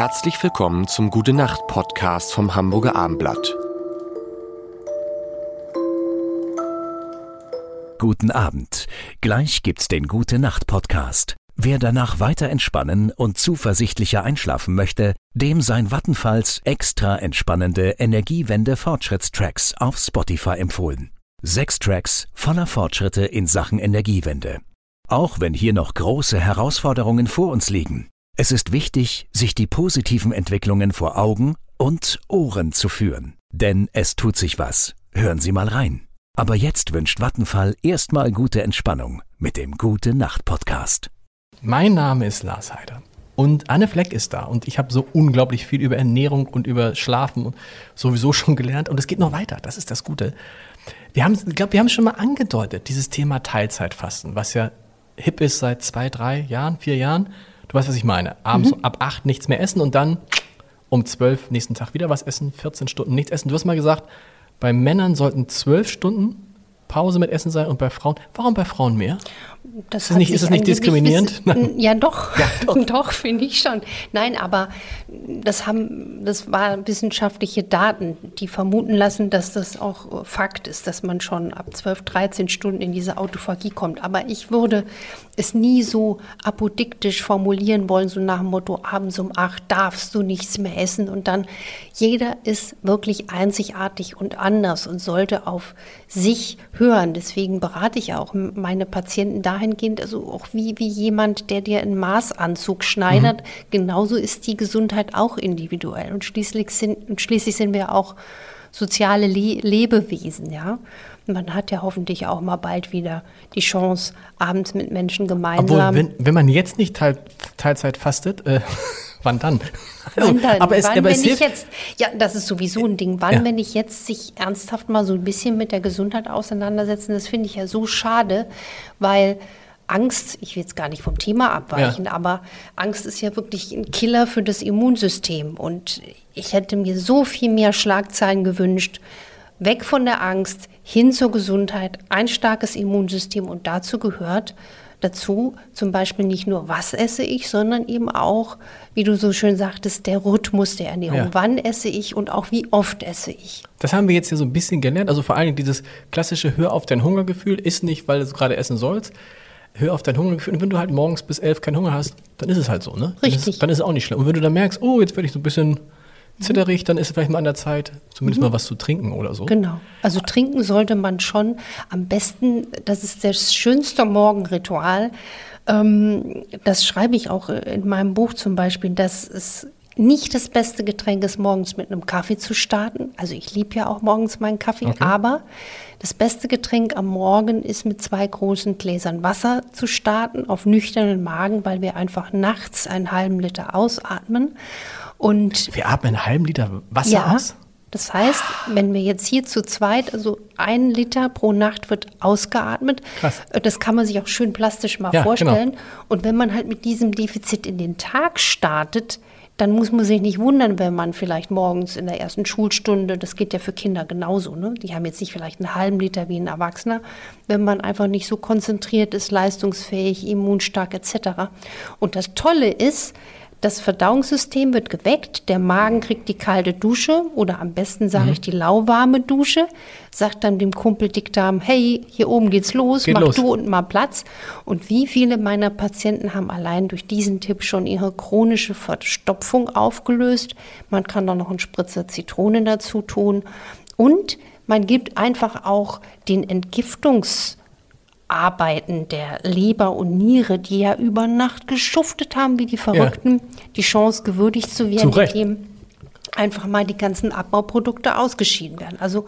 Herzlich willkommen zum Gute Nacht Podcast vom Hamburger Armblatt. Guten Abend. Gleich gibt's den Gute Nacht Podcast. Wer danach weiter entspannen und zuversichtlicher einschlafen möchte, dem sein Vattenfalls extra entspannende Energiewende Fortschrittstracks auf Spotify empfohlen. Sechs Tracks voller Fortschritte in Sachen Energiewende. Auch wenn hier noch große Herausforderungen vor uns liegen. Es ist wichtig, sich die positiven Entwicklungen vor Augen und Ohren zu führen. Denn es tut sich was. Hören Sie mal rein. Aber jetzt wünscht Vattenfall erstmal gute Entspannung mit dem Gute Nacht Podcast. Mein Name ist Lars Heider und Anne Fleck ist da und ich habe so unglaublich viel über Ernährung und über Schlafen sowieso schon gelernt und es geht noch weiter. Das ist das Gute. Wir haben, ich glaube, wir haben schon mal angedeutet, dieses Thema Teilzeitfasten, was ja hip ist seit zwei, drei Jahren, vier Jahren. Du weißt, was ich meine. Abends mhm. ab acht nichts mehr essen und dann um zwölf nächsten Tag wieder was essen, 14 Stunden nichts essen. Du hast mal gesagt, bei Männern sollten zwölf Stunden Pause mit Essen sein und bei Frauen. Warum bei Frauen mehr? Das ist, nicht, ist das nicht diskriminierend? Bis, ja, doch. Ja, doch, doch finde ich schon. Nein, aber das haben, das waren wissenschaftliche Daten, die vermuten lassen, dass das auch Fakt ist, dass man schon ab 12, 13 Stunden in diese Autophagie kommt. Aber ich würde es nie so apodiktisch formulieren wollen, so nach dem Motto, abends um acht darfst du nichts mehr essen und dann jeder ist wirklich einzigartig und anders und sollte auf sich hören. Deswegen berate ich auch meine Patienten dahingehend, also auch wie, wie jemand, der dir einen Maßanzug schneidert. Mhm. Genauso ist die Gesundheit auch individuell. Und schließlich sind, und schließlich sind wir auch soziale Le Lebewesen, ja. Man hat ja hoffentlich auch mal bald wieder die Chance, abends mit Menschen gemeinsam. Obwohl, wenn, wenn man jetzt nicht Teil, Teilzeit fastet, äh, wann dann? Wann dann? Aber es, wann, aber es hilft, jetzt, ja, das ist sowieso ein Ding. Wann, ja. wenn ich jetzt sich ernsthaft mal so ein bisschen mit der Gesundheit auseinandersetzen, das finde ich ja so schade, weil Angst, ich will jetzt gar nicht vom Thema abweichen, ja. aber Angst ist ja wirklich ein Killer für das Immunsystem. Und ich hätte mir so viel mehr Schlagzeilen gewünscht. Weg von der Angst, hin zur Gesundheit, ein starkes Immunsystem. Und dazu gehört dazu zum Beispiel nicht nur, was esse ich, sondern eben auch, wie du so schön sagtest, der Rhythmus der Ernährung. Ja. Wann esse ich und auch wie oft esse ich. Das haben wir jetzt hier so ein bisschen gelernt. Also vor allem dieses klassische Hör auf dein Hungergefühl, isst nicht, weil du gerade essen sollst. Hör auf dein Hungergefühl. Und wenn du halt morgens bis elf keinen Hunger hast, dann ist es halt so, ne? Richtig. Dann ist, dann ist es auch nicht schlimm. Und wenn du dann merkst, oh, jetzt werde ich so ein bisschen zitterig, dann ist es vielleicht mal an der Zeit, zumindest mhm. mal was zu trinken oder so. Genau. Also trinken sollte man schon am besten, das ist das schönste Morgenritual. Ähm, das schreibe ich auch in meinem Buch zum Beispiel, dass es nicht das beste Getränk ist, morgens mit einem Kaffee zu starten. Also ich liebe ja auch morgens meinen Kaffee, okay. aber das beste Getränk am Morgen ist mit zwei großen Gläsern Wasser zu starten, auf nüchternen Magen, weil wir einfach nachts einen halben Liter ausatmen. Und wir atmen einen halben Liter Wasser ja, aus? Das heißt, wenn wir jetzt hier zu zweit, also ein Liter pro Nacht wird ausgeatmet. Krass. Das kann man sich auch schön plastisch mal ja, vorstellen. Genau. Und wenn man halt mit diesem Defizit in den Tag startet, dann muss man sich nicht wundern, wenn man vielleicht morgens in der ersten Schulstunde, das geht ja für Kinder genauso, ne? die haben jetzt nicht vielleicht einen halben Liter wie ein Erwachsener, wenn man einfach nicht so konzentriert ist, leistungsfähig, immunstark etc. Und das Tolle ist, das Verdauungssystem wird geweckt, der Magen kriegt die kalte Dusche oder am besten sage mhm. ich die lauwarme Dusche, sagt dann dem Kumpel Dickdarm, hey, hier oben geht's los, Geht mach los. du und mal Platz. Und wie viele meiner Patienten haben allein durch diesen Tipp schon ihre chronische Verstopfung aufgelöst. Man kann da noch einen Spritzer Zitrone dazu tun und man gibt einfach auch den Entgiftungs Arbeiten der Leber und Niere, die ja über Nacht geschuftet haben wie die Verrückten, ja. die Chance gewürdigt zu werden, indem einfach mal die ganzen Abbauprodukte ausgeschieden werden. Also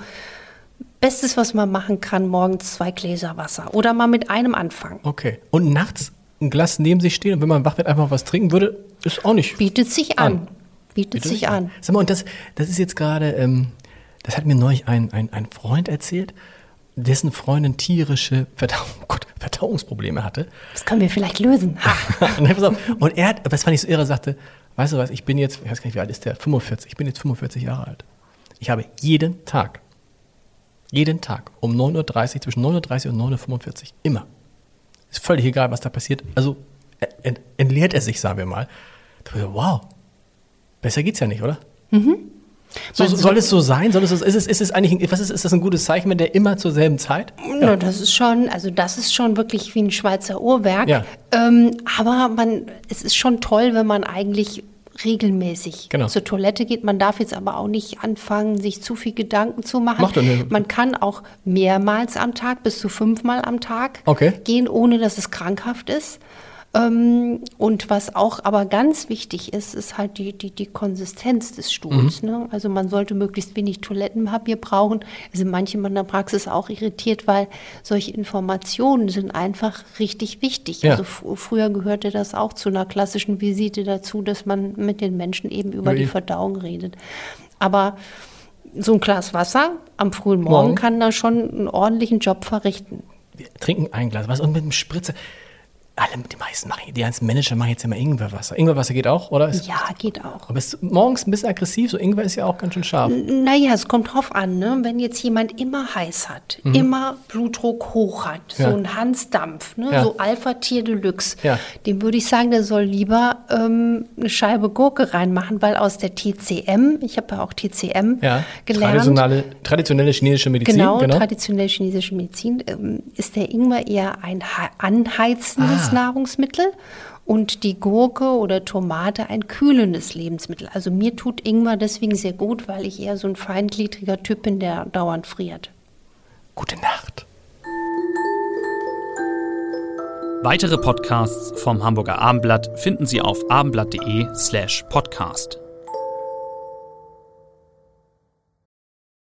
Bestes, was man machen kann, morgens zwei Gläser Wasser oder mal mit einem anfangen. Okay. Und nachts ein Glas neben sich stehen und wenn man wach wird, einfach was trinken würde, ist auch nicht. Bietet sich an. an. Bietet, Bietet, sich an. an. Sag mal, und das, das ist jetzt gerade, ähm, das hat mir neulich ein, ein, ein Freund erzählt dessen Freundin tierische Verdauung, Gott, Verdauungsprobleme hatte. Das können wir vielleicht lösen. und er hat, was fand ich so irre, sagte, weißt du was, ich bin jetzt, ich weiß gar nicht, wie alt ist der, 45, ich bin jetzt 45 Jahre alt. Ich habe jeden Tag, jeden Tag um 9.30 Uhr, zwischen 9.30 Uhr und 9.45 Uhr, immer. Ist völlig egal, was da passiert. Also ent, entleert er sich, sagen wir mal. Wow, Besser geht's ja nicht, oder? Mhm. So, soll es so sein? Soll es, ist, es, ist es eigentlich, was ist, ist das ein gutes Zeichen, wenn der immer zur selben Zeit? Ja. ja das ist schon, also das ist schon wirklich wie ein Schweizer Uhrwerk. Ja. Ähm, aber man, es ist schon toll, wenn man eigentlich regelmäßig genau. zur Toilette geht. Man darf jetzt aber auch nicht anfangen, sich zu viel Gedanken zu machen. Macht Man kann auch mehrmals am Tag, bis zu fünfmal am Tag okay. gehen, ohne dass es krankhaft ist. Ähm, und was auch aber ganz wichtig ist, ist halt die, die, die Konsistenz des Stuhls. Mhm. Ne? Also man sollte möglichst wenig Toilettenpapier brauchen. Es sind manche in der Praxis auch irritiert, weil solche Informationen sind einfach richtig wichtig. Ja. Also früher gehörte das auch zu einer klassischen Visite dazu, dass man mit den Menschen eben über ja, die Verdauung redet. Aber so ein Glas Wasser am frühen Morgen, Morgen. kann da schon einen ordentlichen Job verrichten. Wir trinken ein Glas Wasser und mit dem Spritzer alle, die meisten machen, die ganzen Manager machen jetzt immer Ingwerwasser. Ingwerwasser geht auch, oder? Ist, ja, geht auch. Aber ist morgens ein bisschen aggressiv, so Ingwer ist ja auch ganz schön scharf. N naja, es kommt drauf an, ne? wenn jetzt jemand immer heiß hat, mhm. immer Blutdruck hoch hat, ja. so ein Hansdampf, ne? Ja. so Alpha-Tier Deluxe, ja. dem würde ich sagen, der soll lieber ähm, eine Scheibe Gurke reinmachen, weil aus der TCM, ich habe ja auch TCM ja. gelernt. Traditionelle, traditionelle chinesische Medizin. Genau, genau. traditionelle chinesische Medizin, ähm, ist der Ingwer eher ein anheizendes ah. Nahrungsmittel und die Gurke oder Tomate ein kühlendes Lebensmittel. Also mir tut Ingwer deswegen sehr gut, weil ich eher so ein feingliedriger Typ bin, der dauernd friert. Gute Nacht. Weitere Podcasts vom Hamburger Abendblatt finden Sie auf abendblatt.de slash podcast.